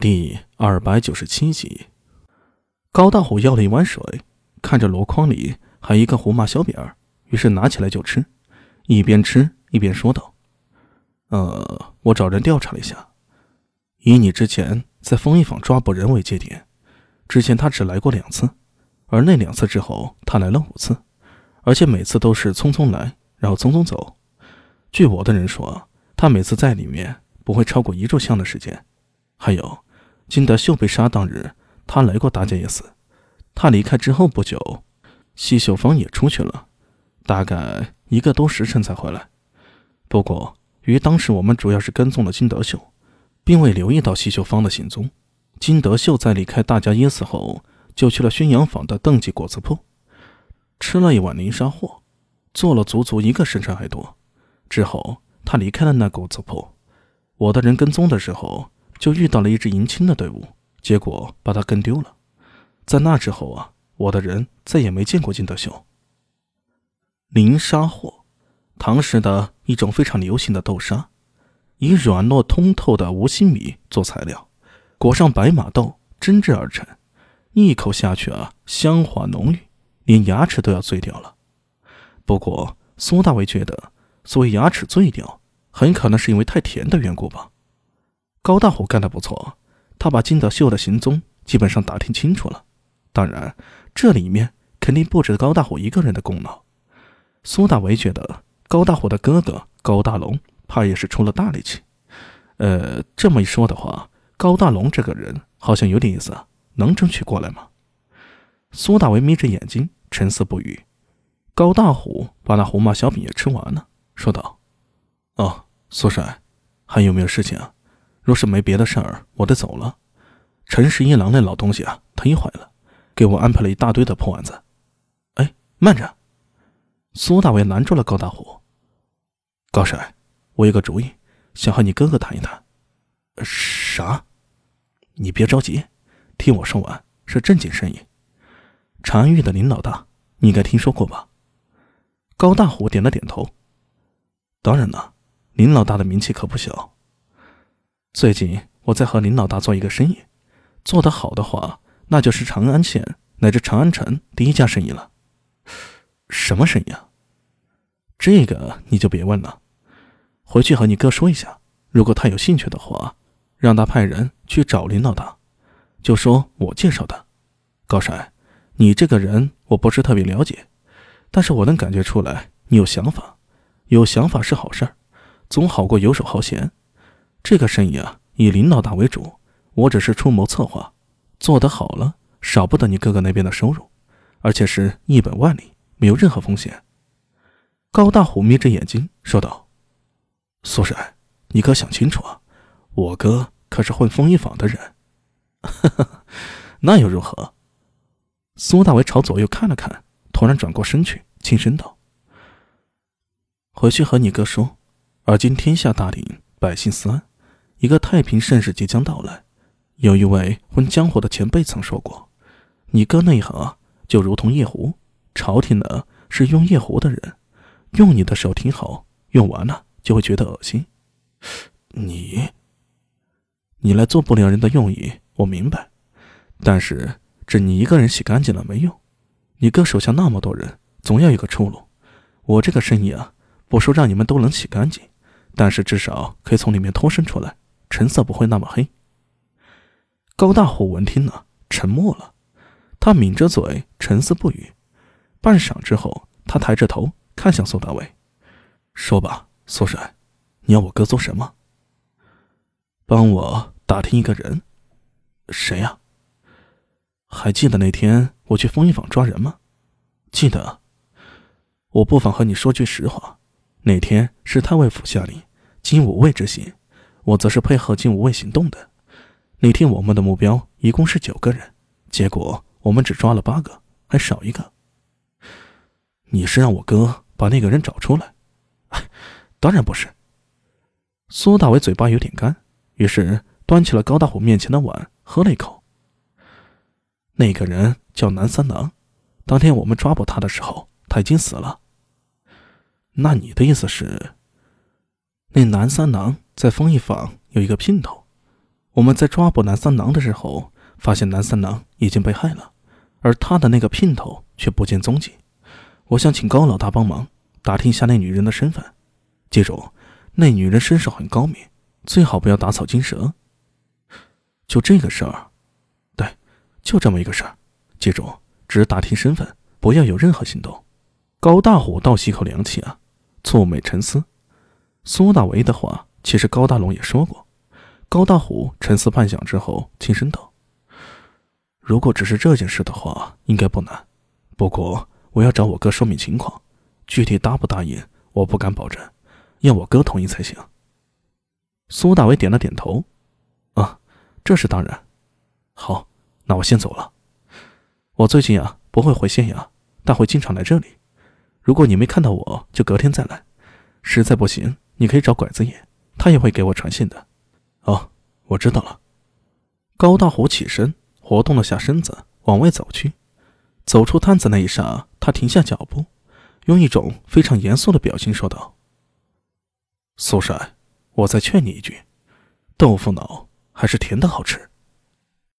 第二百九十七集，高大虎要了一碗水，看着箩筐里还一个胡麻小饼儿，于是拿起来就吃，一边吃一边说道：“呃，我找人调查了一下，以你之前在丰益坊抓捕人为界点，之前他只来过两次，而那两次之后他来了五次，而且每次都是匆匆来，然后匆匆走。据我的人说，他每次在里面不会超过一炷香的时间，还有。”金德秀被杀当日，他来过大家也死。他离开之后不久，西秀芳也出去了，大概一个多时辰才回来。不过，于当时我们主要是跟踪了金德秀，并未留意到西秀芳的行踪。金德秀在离开大家噎死后，就去了宣阳坊的邓记果子铺，吃了一碗泥沙货，做了足足一个时辰还多。之后，他离开了那果子铺。我的人跟踪的时候。就遇到了一支迎亲的队伍，结果把他跟丢了。在那之后啊，我的人再也没见过金德秀。林沙货，唐时的一种非常流行的豆沙，以软糯通透的无心米做材料，裹上白马豆蒸制而成，一口下去啊，香滑浓郁，连牙齿都要醉掉了。不过苏大伟觉得，所谓牙齿醉掉，很可能是因为太甜的缘故吧。高大虎干得不错，他把金德秀的行踪基本上打听清楚了。当然，这里面肯定不止高大虎一个人的功劳。苏大为觉得高大虎的哥哥高大龙怕也是出了大力气。呃，这么一说的话，高大龙这个人好像有点意思，能争取过来吗？苏大为眯着眼睛沉思不语。高大虎把那红麻小饼也吃完了，说道：“哦，苏帅，还有没有事情啊？”若是没别的事儿，我得走了。陈十一郎那老东西啊，忒坏了，给我安排了一大堆的破案子。哎，慢着！苏大伟拦住了高大虎。高帅，我有个主意，想和你哥哥谈一谈。啥？你别着急，听我说完，是正经生意。长安玉的林老大，你应该听说过吧？高大虎点了点头。当然了，林老大的名气可不小。最近我在和林老大做一个生意，做得好的话，那就是长安县乃至长安城第一家生意了。什么生意啊？这个你就别问了，回去和你哥说一下。如果他有兴趣的话，让他派人去找林老大，就说我介绍的。高帅，你这个人我不是特别了解，但是我能感觉出来你有想法，有想法是好事儿，总好过游手好闲。这个生意啊，以林老大为主，我只是出谋策划，做得好了，少不得你哥哥那边的收入，而且是一本万利，没有任何风险。高大虎眯着眼睛说道：“苏帅，你可想清楚啊，我哥可是混风衣坊的人。”那又如何？苏大伟朝左右看了看，突然转过身去，轻声道：“回去和你哥说，而今天下大定，百姓思安。”一个太平盛世即将到来，有一位混江湖的前辈曾说过：“你哥那一行，就如同夜壶，朝廷呢是用夜壶的人，用你的时候挺好，用完了就会觉得恶心。”你，你来做不良人的用意我明白，但是只你一个人洗干净了没用，你哥手下那么多人，总要有个出路。我这个生意啊，不说让你们都能洗干净，但是至少可以从里面脱身出来。成色不会那么黑。高大虎闻听了，沉默了，他抿着嘴，沉思不语。半晌之后，他抬着头看向苏大伟，说吧，苏帅，你要我哥做什么？帮我打听一个人。谁呀？还记得那天我去风衣坊抓人吗？记得。我不妨和你说句实话，那天是太尉府下令，经五位执行。我则是配合金无畏行动的。那天我们的目标一共是九个人，结果我们只抓了八个，还少一个。你是让我哥把那个人找出来？当然不是。苏大伟嘴巴有点干，于是端起了高大虎面前的碗，喝了一口。那个人叫南三郎，当天我们抓捕他的时候，他已经死了。那你的意思是，那南三郎？在风一坊有一个姘头，我们在抓捕南三郎的时候，发现南三郎已经被害了，而他的那个姘头却不见踪迹。我想请高老大帮忙打听一下那女人的身份。记住，那女人身手很高明，最好不要打草惊蛇。就这个事儿，对，就这么一个事儿。记住，只打听身份，不要有任何行动。高大虎倒吸口凉气啊，蹙眉沉思。苏大为的话，其实高大龙也说过。高大虎沉思半晌之后，轻声道：“如果只是这件事的话，应该不难。不过我要找我哥说明情况，具体答不答应，我不敢保证，要我哥同意才行。”苏大为点了点头：“啊，这是当然。好，那我先走了。我最近啊不会回县衙，但会经常来这里。如果你没看到我，就隔天再来。实在不行，你可以找拐子爷，他也会给我传信的。”哦，我知道了。高大虎起身，活动了下身子，往外走去。走出摊子那一刹，他停下脚步，用一种非常严肃的表情说道：“苏帅，我再劝你一句，豆腐脑还是甜的好吃。”